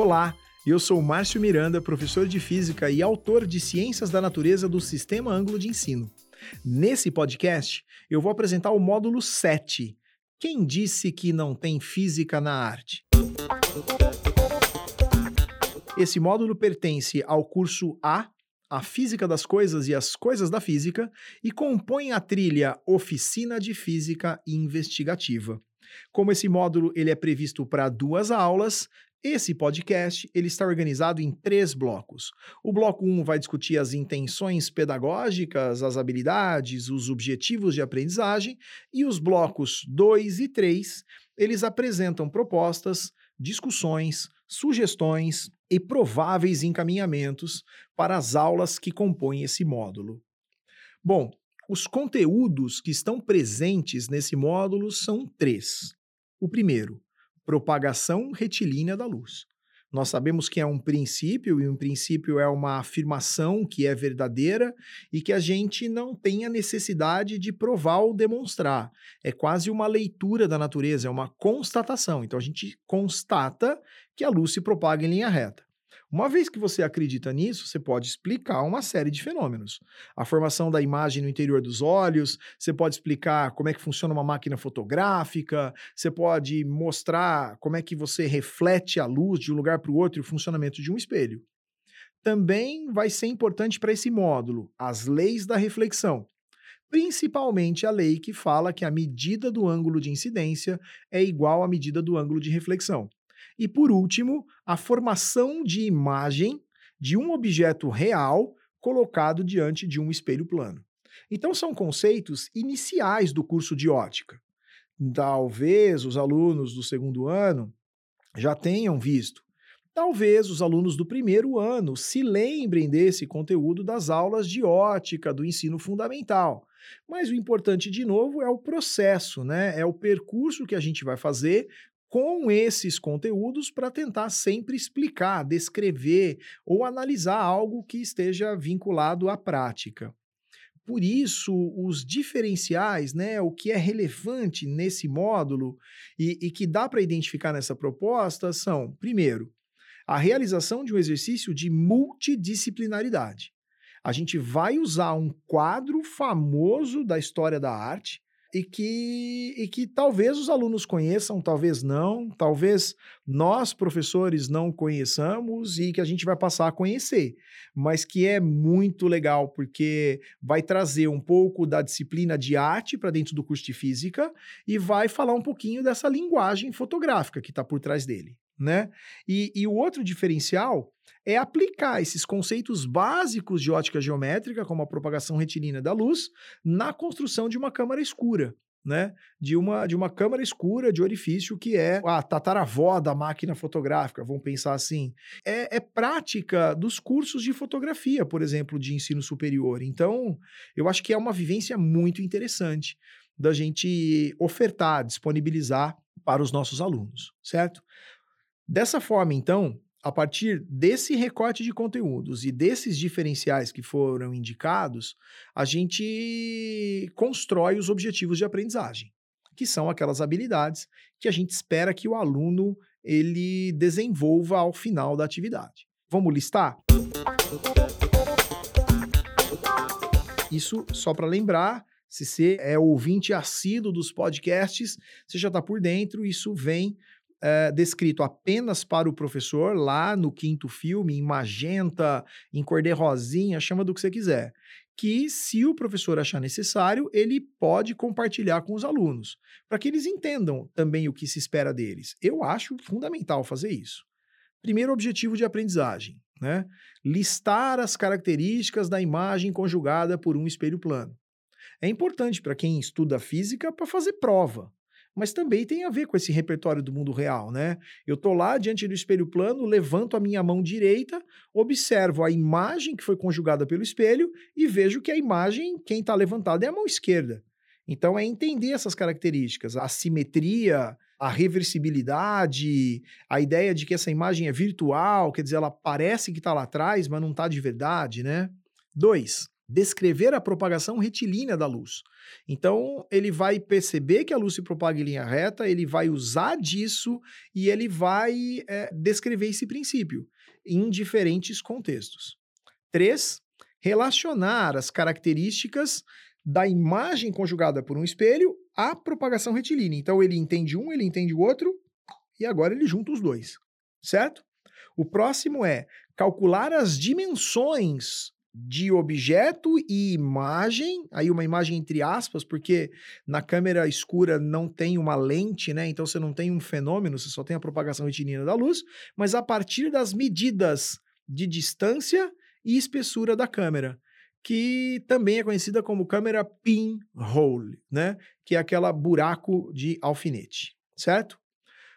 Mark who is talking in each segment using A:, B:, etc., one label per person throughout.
A: Olá, eu sou Márcio Miranda, professor de Física e autor de Ciências da Natureza do Sistema Ângulo de Ensino. Nesse podcast, eu vou apresentar o módulo 7. Quem disse que não tem física na arte? Esse módulo pertence ao curso A, a Física das Coisas e as Coisas da Física, e compõe a trilha Oficina de Física Investigativa. Como esse módulo ele é previsto para duas aulas, esse podcast ele está organizado em três blocos. O bloco 1 um vai discutir as intenções pedagógicas, as habilidades, os objetivos de aprendizagem, e os blocos 2 e 3 eles apresentam propostas, discussões, sugestões e prováveis encaminhamentos para as aulas que compõem esse módulo. Bom, os conteúdos que estão presentes nesse módulo são três. O primeiro, propagação retilínea da luz. Nós sabemos que é um princípio, e um princípio é uma afirmação que é verdadeira e que a gente não tem a necessidade de provar ou demonstrar. É quase uma leitura da natureza, é uma constatação. Então a gente constata que a luz se propaga em linha reta. Uma vez que você acredita nisso, você pode explicar uma série de fenômenos. A formação da imagem no interior dos olhos, você pode explicar como é que funciona uma máquina fotográfica, você pode mostrar como é que você reflete a luz de um lugar para o outro e o funcionamento de um espelho. Também vai ser importante para esse módulo as leis da reflexão principalmente a lei que fala que a medida do ângulo de incidência é igual à medida do ângulo de reflexão. E por último, a formação de imagem de um objeto real colocado diante de um espelho plano. Então, são conceitos iniciais do curso de ótica. Talvez os alunos do segundo ano já tenham visto. Talvez os alunos do primeiro ano se lembrem desse conteúdo das aulas de ótica do ensino fundamental. Mas o importante, de novo, é o processo, né? É o percurso que a gente vai fazer com esses conteúdos para tentar sempre explicar, descrever ou analisar algo que esteja vinculado à prática. Por isso, os diferenciais, né, o que é relevante nesse módulo e, e que dá para identificar nessa proposta são, primeiro, a realização de um exercício de multidisciplinaridade. A gente vai usar um quadro famoso da história da arte, e que, e que talvez os alunos conheçam, talvez não, talvez nós, professores, não conheçamos e que a gente vai passar a conhecer, mas que é muito legal porque vai trazer um pouco da disciplina de arte para dentro do curso de física e vai falar um pouquinho dessa linguagem fotográfica que está por trás dele. Né? E, e o outro diferencial é aplicar esses conceitos básicos de ótica geométrica, como a propagação retilínea da luz, na construção de uma câmara escura. Né, de uma de uma câmara escura de orifício que é a tataravó da máquina fotográfica, vamos pensar assim. É, é, prática dos cursos de fotografia, por exemplo, de ensino superior. Então, eu acho que é uma vivência muito interessante da gente ofertar, disponibilizar para os nossos alunos, certo? Dessa forma, então, a partir desse recorte de conteúdos e desses diferenciais que foram indicados, a gente constrói os objetivos de aprendizagem, que são aquelas habilidades que a gente espera que o aluno ele desenvolva ao final da atividade. Vamos listar? Isso só para lembrar, se você é ouvinte assíduo dos podcasts, você já está por dentro, isso vem é, descrito apenas para o professor, lá no quinto filme, em magenta, em cor de rosinha, chama do que você quiser. Que, se o professor achar necessário, ele pode compartilhar com os alunos, para que eles entendam também o que se espera deles. Eu acho fundamental fazer isso. Primeiro objetivo de aprendizagem, né? Listar as características da imagem conjugada por um espelho plano. É importante para quem estuda física para fazer prova mas também tem a ver com esse repertório do mundo real, né? Eu tô lá diante do espelho plano, levanto a minha mão direita, observo a imagem que foi conjugada pelo espelho e vejo que a imagem, quem está levantada é a mão esquerda. Então é entender essas características, a simetria, a reversibilidade, a ideia de que essa imagem é virtual, quer dizer, ela parece que está lá atrás, mas não está de verdade, né? Dois, descrever a propagação retilínea da luz. Então, ele vai perceber que a luz se propaga em linha reta, ele vai usar disso e ele vai é, descrever esse princípio em diferentes contextos. Três, relacionar as características da imagem conjugada por um espelho à propagação retilínea. Então, ele entende um, ele entende o outro, e agora ele junta os dois, certo? O próximo é calcular as dimensões de objeto e imagem, aí uma imagem entre aspas, porque na câmera escura não tem uma lente, né? Então você não tem um fenômeno, você só tem a propagação retilínea da luz, mas a partir das medidas de distância e espessura da câmera, que também é conhecida como câmera pinhole, né? Que é aquela buraco de alfinete, certo?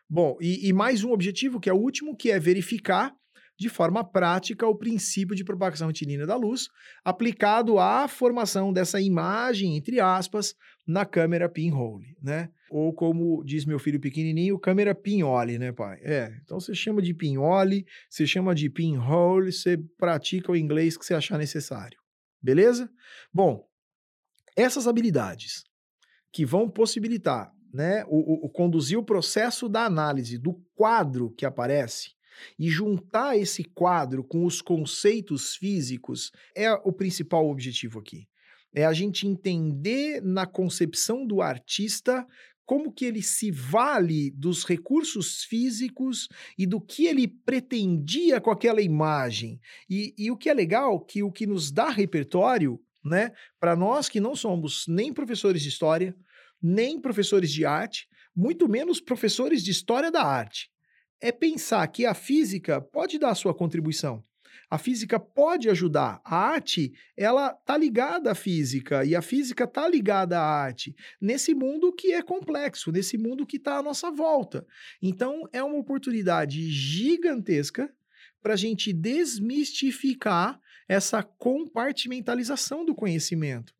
A: Bom, e, e mais um objetivo, que é o último, que é verificar de forma prática o princípio de propagação retilínea da luz, aplicado à formação dessa imagem, entre aspas, na câmera pinhole, né? Ou como diz meu filho pequenininho, câmera pinhole, né, pai? É, então você chama de pinhole, você chama de pinhole, você pratica o inglês que você achar necessário, beleza? Bom, essas habilidades que vão possibilitar né, o, o, o conduzir o processo da análise do quadro que aparece e juntar esse quadro com os conceitos físicos é o principal objetivo aqui. É a gente entender na concepção do artista como que ele se vale dos recursos físicos e do que ele pretendia com aquela imagem. E, e o que é legal, que o que nos dá repertório, né, para nós que não somos nem professores de história, nem professores de arte, muito menos professores de história da arte é pensar que a física pode dar a sua contribuição. A física pode ajudar. A arte, ela tá ligada à física e a física tá ligada à arte nesse mundo que é complexo, nesse mundo que está à nossa volta. Então, é uma oportunidade gigantesca para a gente desmistificar essa compartimentalização do conhecimento.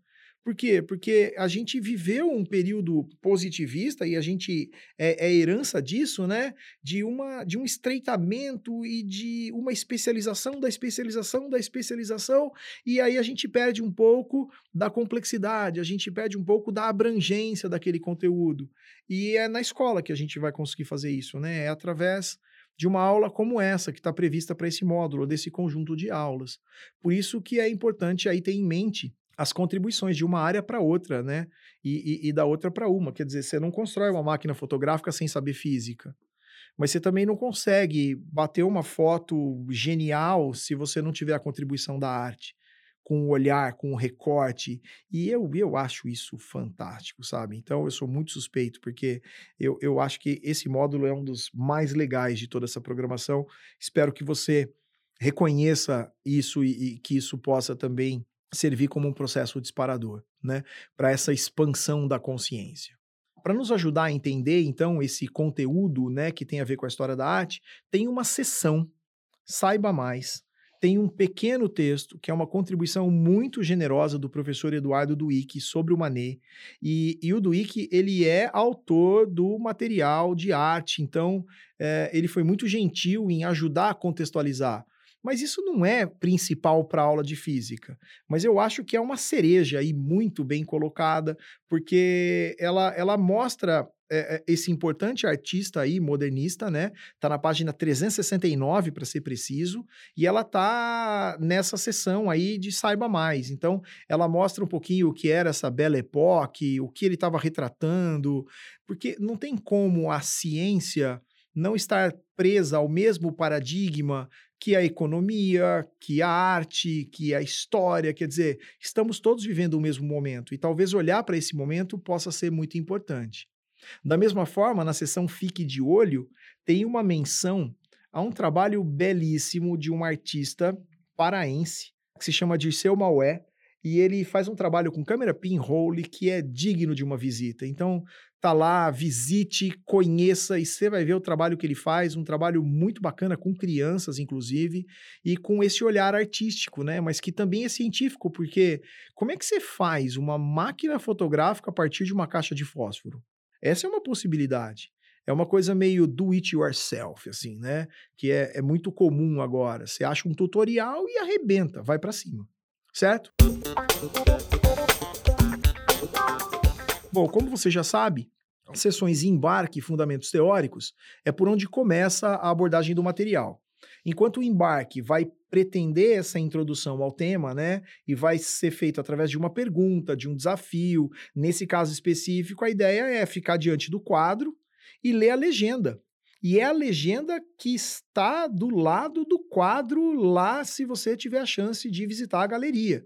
A: Por quê? Porque a gente viveu um período positivista e a gente é, é, herança disso, né? De, uma, de um estreitamento e de uma especialização da especialização da especialização, e aí a gente perde um pouco da complexidade, a gente perde um pouco da abrangência daquele conteúdo. E é na escola que a gente vai conseguir fazer isso, né? É através de uma aula como essa, que está prevista para esse módulo, desse conjunto de aulas. Por isso que é importante aí ter em mente as contribuições de uma área para outra, né? E, e, e da outra para uma. Quer dizer, você não constrói uma máquina fotográfica sem saber física. Mas você também não consegue bater uma foto genial se você não tiver a contribuição da arte, com o olhar, com o recorte. E eu, eu acho isso fantástico, sabe? Então eu sou muito suspeito, porque eu, eu acho que esse módulo é um dos mais legais de toda essa programação. Espero que você reconheça isso e, e que isso possa também servir como um processo disparador, né, para essa expansão da consciência. Para nos ajudar a entender, então, esse conteúdo, né, que tem a ver com a história da arte, tem uma sessão, saiba mais, tem um pequeno texto, que é uma contribuição muito generosa do professor Eduardo Duick sobre o Manet, e, e o Duick, ele é autor do material de arte, então é, ele foi muito gentil em ajudar a contextualizar mas isso não é principal para aula de física. Mas eu acho que é uma cereja aí muito bem colocada, porque ela, ela mostra é, esse importante artista aí, modernista, né? Tá na página 369, para ser preciso, e ela tá nessa sessão aí de Saiba Mais. Então, ela mostra um pouquinho o que era essa Belle Époque, o que ele estava retratando, porque não tem como a ciência não estar presa ao mesmo paradigma que a economia, que a arte, que a história, quer dizer, estamos todos vivendo o mesmo momento e talvez olhar para esse momento possa ser muito importante. Da mesma forma, na seção Fique de Olho, tem uma menção a um trabalho belíssimo de um artista paraense que se chama Dirceu Maué, e ele faz um trabalho com câmera pinhole que é digno de uma visita. Então, tá lá, visite, conheça e você vai ver o trabalho que ele faz, um trabalho muito bacana com crianças, inclusive, e com esse olhar artístico, né? Mas que também é científico, porque como é que você faz uma máquina fotográfica a partir de uma caixa de fósforo? Essa é uma possibilidade. É uma coisa meio do it yourself, assim, né? Que é, é muito comum agora. Você acha um tutorial e arrebenta, vai para cima. Certo? Bom, como você já sabe, sessões embarque e fundamentos teóricos é por onde começa a abordagem do material. Enquanto o embarque vai pretender essa introdução ao tema, né, e vai ser feito através de uma pergunta, de um desafio, nesse caso específico, a ideia é ficar diante do quadro e ler a legenda. E é a legenda que está do lado do quadro lá, se você tiver a chance de visitar a galeria.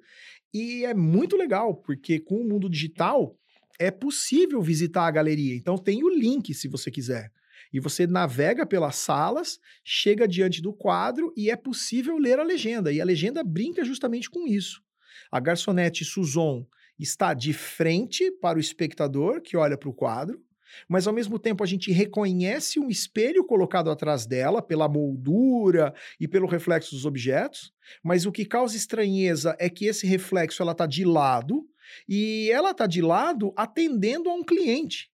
A: E é muito legal, porque com o mundo digital é possível visitar a galeria. Então tem o link se você quiser. E você navega pelas salas, chega diante do quadro e é possível ler a legenda. E a legenda brinca justamente com isso. A garçonete Suzon está de frente para o espectador que olha para o quadro, mas ao mesmo tempo a gente reconhece um espelho colocado atrás dela pela moldura e pelo reflexo dos objetos, mas o que causa estranheza é que esse reflexo ela está de lado e ela está de lado atendendo a um cliente.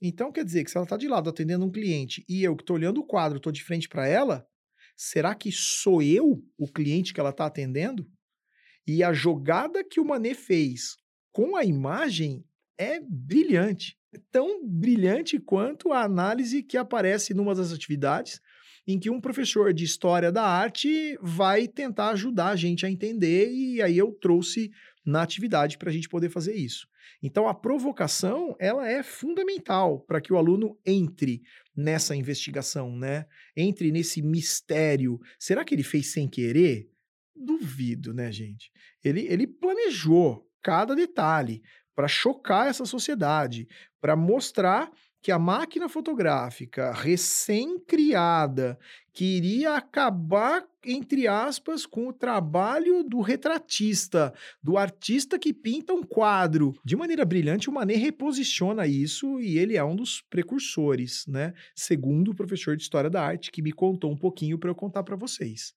A: Então quer dizer que se ela está de lado atendendo um cliente e eu que estou olhando o quadro estou de frente para ela, será que sou eu o cliente que ela está atendendo? E a jogada que o Manet fez com a imagem é brilhante tão brilhante quanto a análise que aparece numa das atividades em que um professor de história da arte vai tentar ajudar a gente a entender, e aí eu trouxe na atividade para a gente poder fazer isso. Então, a provocação ela é fundamental para que o aluno entre nessa investigação, né? Entre nesse mistério. Será que ele fez sem querer? Duvido, né, gente? Ele, ele planejou cada detalhe para chocar essa sociedade, para mostrar que a máquina fotográfica recém-criada que iria acabar, entre aspas, com o trabalho do retratista, do artista que pinta um quadro. De maneira brilhante, o Manet reposiciona isso e ele é um dos precursores, né? Segundo o professor de História da Arte, que me contou um pouquinho para eu contar para vocês.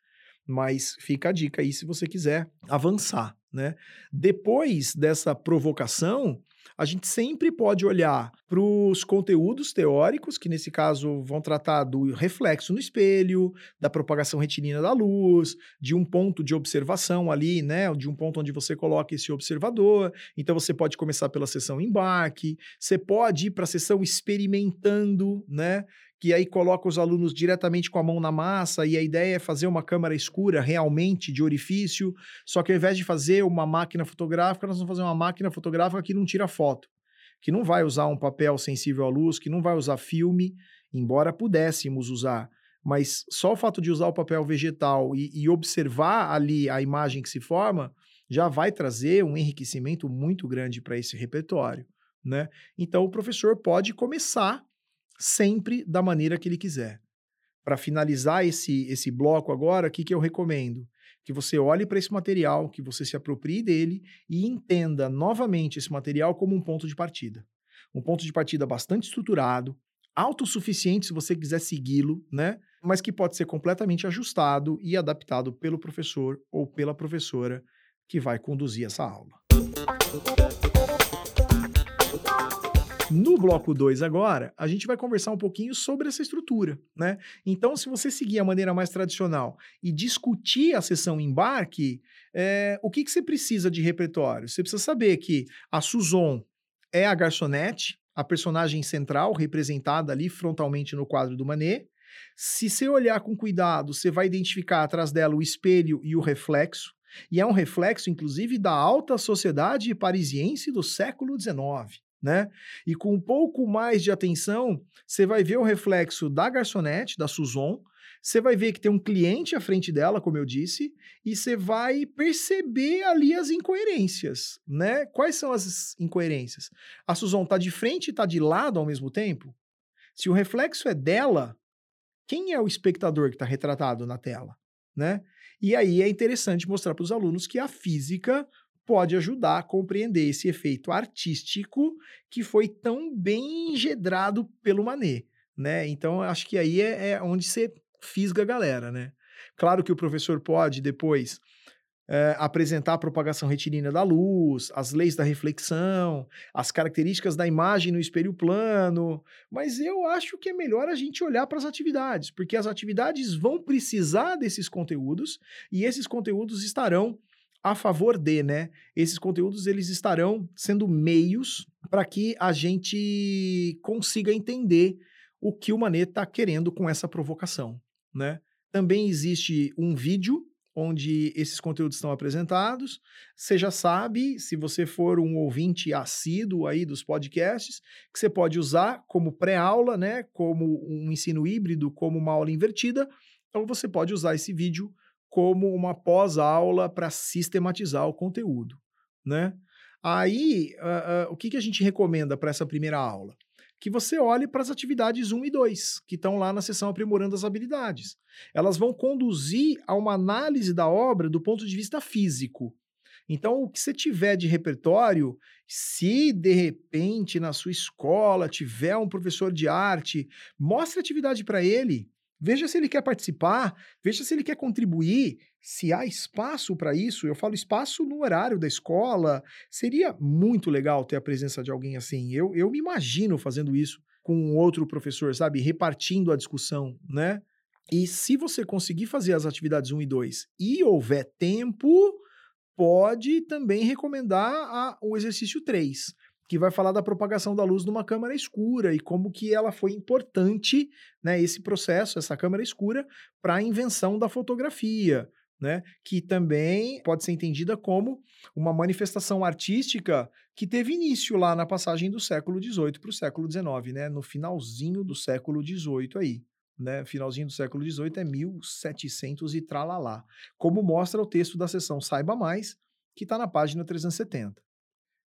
A: Mas fica a dica aí se você quiser avançar, né? Depois dessa provocação, a gente sempre pode olhar para os conteúdos teóricos, que nesse caso vão tratar do reflexo no espelho, da propagação retilínea da luz, de um ponto de observação ali, né? De um ponto onde você coloca esse observador. Então você pode começar pela sessão embarque, você pode ir para a sessão experimentando, né? Que aí coloca os alunos diretamente com a mão na massa e a ideia é fazer uma câmara escura realmente de orifício, só que ao invés de fazer uma máquina fotográfica, nós vamos fazer uma máquina fotográfica que não tira foto, que não vai usar um papel sensível à luz, que não vai usar filme, embora pudéssemos usar. Mas só o fato de usar o papel vegetal e, e observar ali a imagem que se forma já vai trazer um enriquecimento muito grande para esse repertório. Né? Então, o professor pode começar sempre da maneira que ele quiser. Para finalizar esse, esse bloco agora, o que, que eu recomendo? Que você olhe para esse material, que você se aproprie dele e entenda novamente esse material como um ponto de partida. Um ponto de partida bastante estruturado, autossuficiente se você quiser segui-lo, né? Mas que pode ser completamente ajustado e adaptado pelo professor ou pela professora que vai conduzir essa aula. No bloco 2 agora, a gente vai conversar um pouquinho sobre essa estrutura, né? Então, se você seguir a maneira mais tradicional e discutir a sessão embarque, é, o que, que você precisa de repertório? Você precisa saber que a Suzon é a garçonete, a personagem central, representada ali frontalmente no quadro do Manet. Se você olhar com cuidado, você vai identificar atrás dela o espelho e o reflexo, e é um reflexo, inclusive, da alta sociedade parisiense do século XIX né? E com um pouco mais de atenção, você vai ver o reflexo da garçonete, da Suzon, você vai ver que tem um cliente à frente dela, como eu disse, e você vai perceber ali as incoerências, né? Quais são as incoerências? A Suzon está de frente e está de lado ao mesmo tempo? Se o reflexo é dela, quem é o espectador que está retratado na tela, né? E aí é interessante mostrar para os alunos que a física pode ajudar a compreender esse efeito artístico que foi tão bem engedrado pelo Manet, né? Então, acho que aí é, é onde você fisga a galera, né? Claro que o professor pode depois é, apresentar a propagação retilínea da luz, as leis da reflexão, as características da imagem no espelho plano, mas eu acho que é melhor a gente olhar para as atividades, porque as atividades vão precisar desses conteúdos e esses conteúdos estarão a favor de, né? Esses conteúdos eles estarão sendo meios para que a gente consiga entender o que o Manet está querendo com essa provocação, né? Também existe um vídeo onde esses conteúdos estão apresentados. Você já sabe, se você for um ouvinte assíduo aí dos podcasts, que você pode usar como pré-aula, né, como um ensino híbrido, como uma aula invertida, então você pode usar esse vídeo como uma pós-aula para sistematizar o conteúdo, né? Aí, uh, uh, o que, que a gente recomenda para essa primeira aula? Que você olhe para as atividades 1 e 2, que estão lá na seção Aprimorando as Habilidades. Elas vão conduzir a uma análise da obra do ponto de vista físico. Então, o que você tiver de repertório, se de repente na sua escola tiver um professor de arte, mostre a atividade para ele Veja se ele quer participar, veja se ele quer contribuir, se há espaço para isso. Eu falo espaço no horário da escola. Seria muito legal ter a presença de alguém assim. Eu, eu me imagino fazendo isso com outro professor, sabe? Repartindo a discussão, né? E se você conseguir fazer as atividades 1 e 2 e houver tempo, pode também recomendar a, o exercício 3 que vai falar da propagação da luz numa câmara escura e como que ela foi importante, né, esse processo, essa câmara escura, para a invenção da fotografia, né, que também pode ser entendida como uma manifestação artística que teve início lá na passagem do século XVIII para o século XIX, né, no finalzinho do século XVIII aí. Né, finalzinho do século XVIII é 1700 e tralalá, como mostra o texto da seção Saiba Mais, que está na página 370.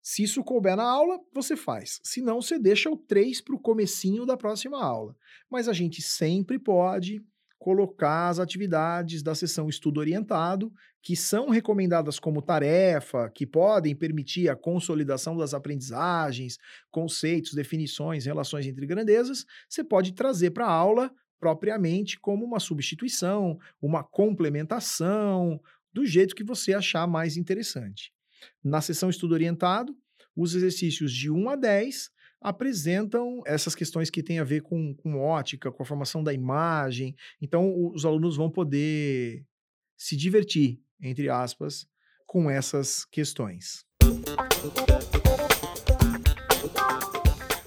A: Se isso couber na aula, você faz. Se não, você deixa o 3 para o comecinho da próxima aula. Mas a gente sempre pode colocar as atividades da sessão estudo orientado, que são recomendadas como tarefa, que podem permitir a consolidação das aprendizagens, conceitos, definições, relações entre grandezas, você pode trazer para a aula propriamente como uma substituição, uma complementação, do jeito que você achar mais interessante. Na sessão estudo orientado, os exercícios de 1 a 10 apresentam essas questões que têm a ver com, com ótica, com a formação da imagem. Então, os alunos vão poder se divertir, entre aspas, com essas questões.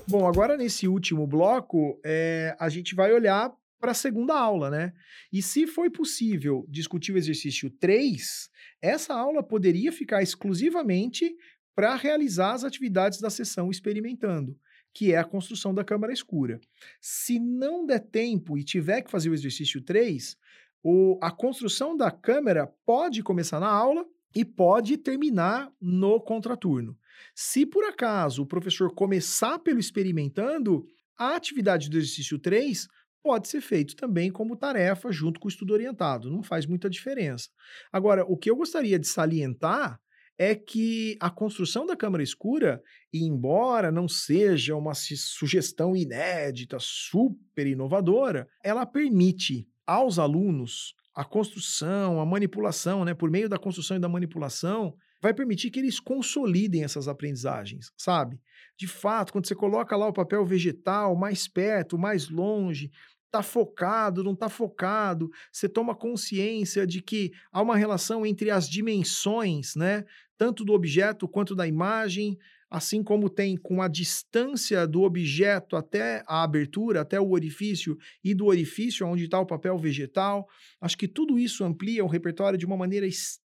A: Bom, agora nesse último bloco, é, a gente vai olhar para a segunda aula, né? E se foi possível discutir o exercício 3, essa aula poderia ficar exclusivamente para realizar as atividades da sessão experimentando, que é a construção da câmara escura. Se não der tempo e tiver que fazer o exercício 3, o, a construção da câmera pode começar na aula e pode terminar no contraturno. Se por acaso o professor começar pelo experimentando, a atividade do exercício 3 pode ser feito também como tarefa junto com o estudo orientado, não faz muita diferença. Agora, o que eu gostaria de salientar é que a construção da câmara escura, embora não seja uma sugestão inédita, super inovadora, ela permite aos alunos a construção, a manipulação, né, por meio da construção e da manipulação, vai permitir que eles consolidem essas aprendizagens, sabe? De fato, quando você coloca lá o papel vegetal mais perto, mais longe, tá focado, não tá focado, você toma consciência de que há uma relação entre as dimensões, né, tanto do objeto quanto da imagem, assim como tem com a distância do objeto até a abertura, até o orifício e do orifício onde está o papel vegetal. Acho que tudo isso amplia o repertório de uma maneira extremamente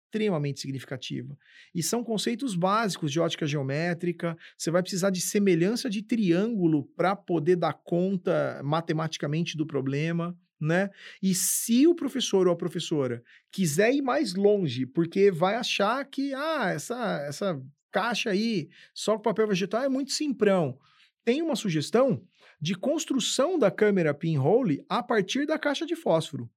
A: significativa. E são conceitos básicos de ótica geométrica. Você vai precisar de semelhança de triângulo para poder dar conta matematicamente do problema. Né? E se o professor ou a professora quiser ir mais longe, porque vai achar que ah, essa, essa caixa aí, só com papel vegetal é muito simprão. Tem uma sugestão de construção da câmera pinhole a partir da caixa de fósforo.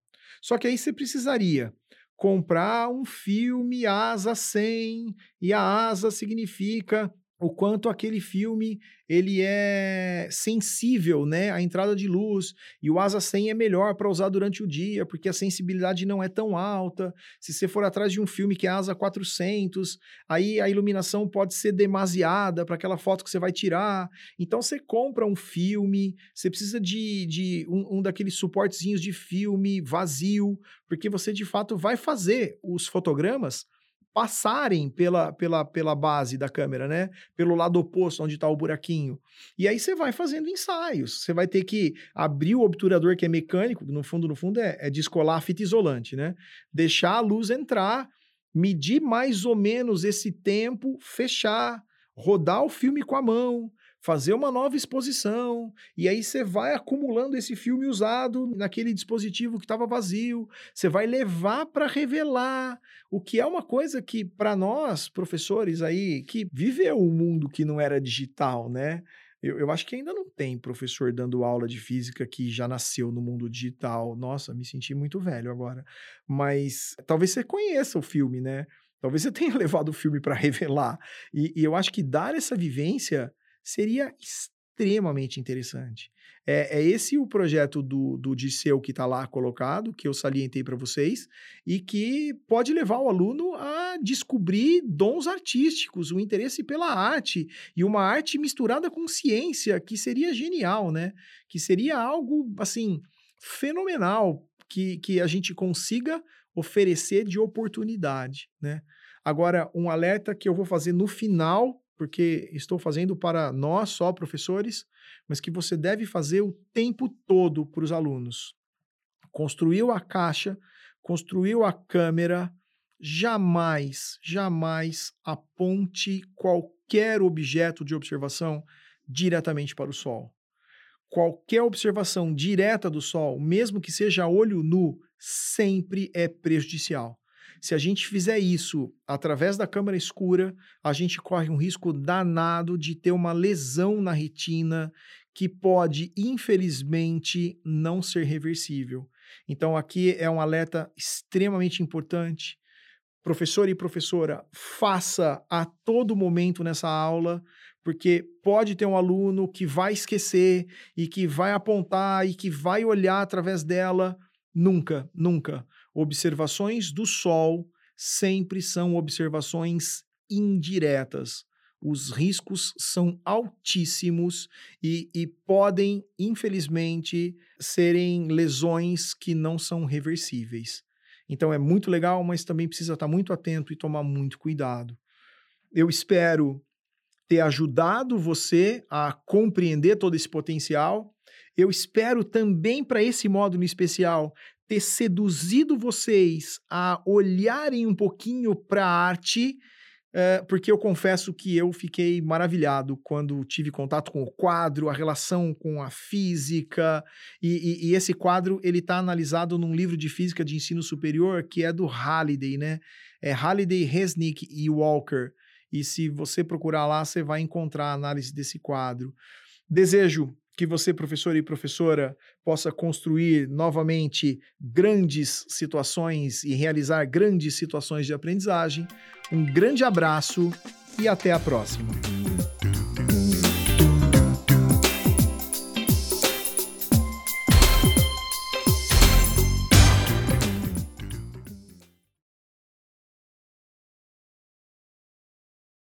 A: Só que aí você precisaria comprar um filme asa 100 e a asa significa o quanto aquele filme ele é sensível, né, à entrada de luz, e o asa 100 é melhor para usar durante o dia, porque a sensibilidade não é tão alta. Se você for atrás de um filme que é asa 400, aí a iluminação pode ser demasiada para aquela foto que você vai tirar. Então você compra um filme, você precisa de, de um, um daqueles suportezinhos de filme vazio, porque você de fato vai fazer os fotogramas passarem pela, pela, pela base da câmera, né? Pelo lado oposto, onde está o buraquinho. E aí você vai fazendo ensaios. Você vai ter que abrir o obturador que é mecânico, no fundo, no fundo é, é descolar a fita isolante, né? Deixar a luz entrar, medir mais ou menos esse tempo, fechar, rodar o filme com a mão, fazer uma nova exposição, e aí você vai acumulando esse filme usado naquele dispositivo que estava vazio, você vai levar para revelar, o que é uma coisa que para nós, professores aí, que viveu um mundo que não era digital, né? Eu, eu, acho que ainda não tem professor dando aula de física que já nasceu no mundo digital. Nossa, me senti muito velho agora. Mas talvez você conheça o filme, né? Talvez você tenha levado o filme para revelar. E, e eu acho que dar essa vivência seria extremamente interessante. É, é, esse o projeto do, do Disseu que está lá colocado, que eu salientei para vocês, e que pode levar o aluno a descobrir dons artísticos, o interesse pela arte, e uma arte misturada com ciência, que seria genial, né? Que seria algo, assim, fenomenal que, que a gente consiga oferecer de oportunidade, né? Agora, um alerta que eu vou fazer no final porque estou fazendo para nós só professores, mas que você deve fazer o tempo todo para os alunos. Construiu a caixa, construiu a câmera, jamais, jamais aponte qualquer objeto de observação diretamente para o Sol. Qualquer observação direta do Sol, mesmo que seja olho nu, sempre é prejudicial. Se a gente fizer isso através da câmera escura, a gente corre um risco danado de ter uma lesão na retina que pode, infelizmente, não ser reversível. Então, aqui é um alerta extremamente importante. Professor e professora, faça a todo momento nessa aula, porque pode ter um aluno que vai esquecer e que vai apontar e que vai olhar através dela. Nunca, nunca observações do Sol sempre são observações indiretas. Os riscos são altíssimos e, e, podem, infelizmente, serem lesões que não são reversíveis. Então é muito legal, mas também precisa estar muito atento e tomar muito cuidado. Eu espero ter ajudado você a compreender todo esse potencial. Eu espero também para esse módulo especial ter seduzido vocês a olharem um pouquinho para a arte, é, porque eu confesso que eu fiquei maravilhado quando tive contato com o quadro, a relação com a física, e, e, e esse quadro ele está analisado num livro de física de ensino superior que é do Halliday, né? É Halliday, Resnick e Walker. E se você procurar lá, você vai encontrar a análise desse quadro. Desejo que você, professor e professora, possa construir novamente grandes situações e realizar grandes situações de aprendizagem. Um grande abraço e até a próxima.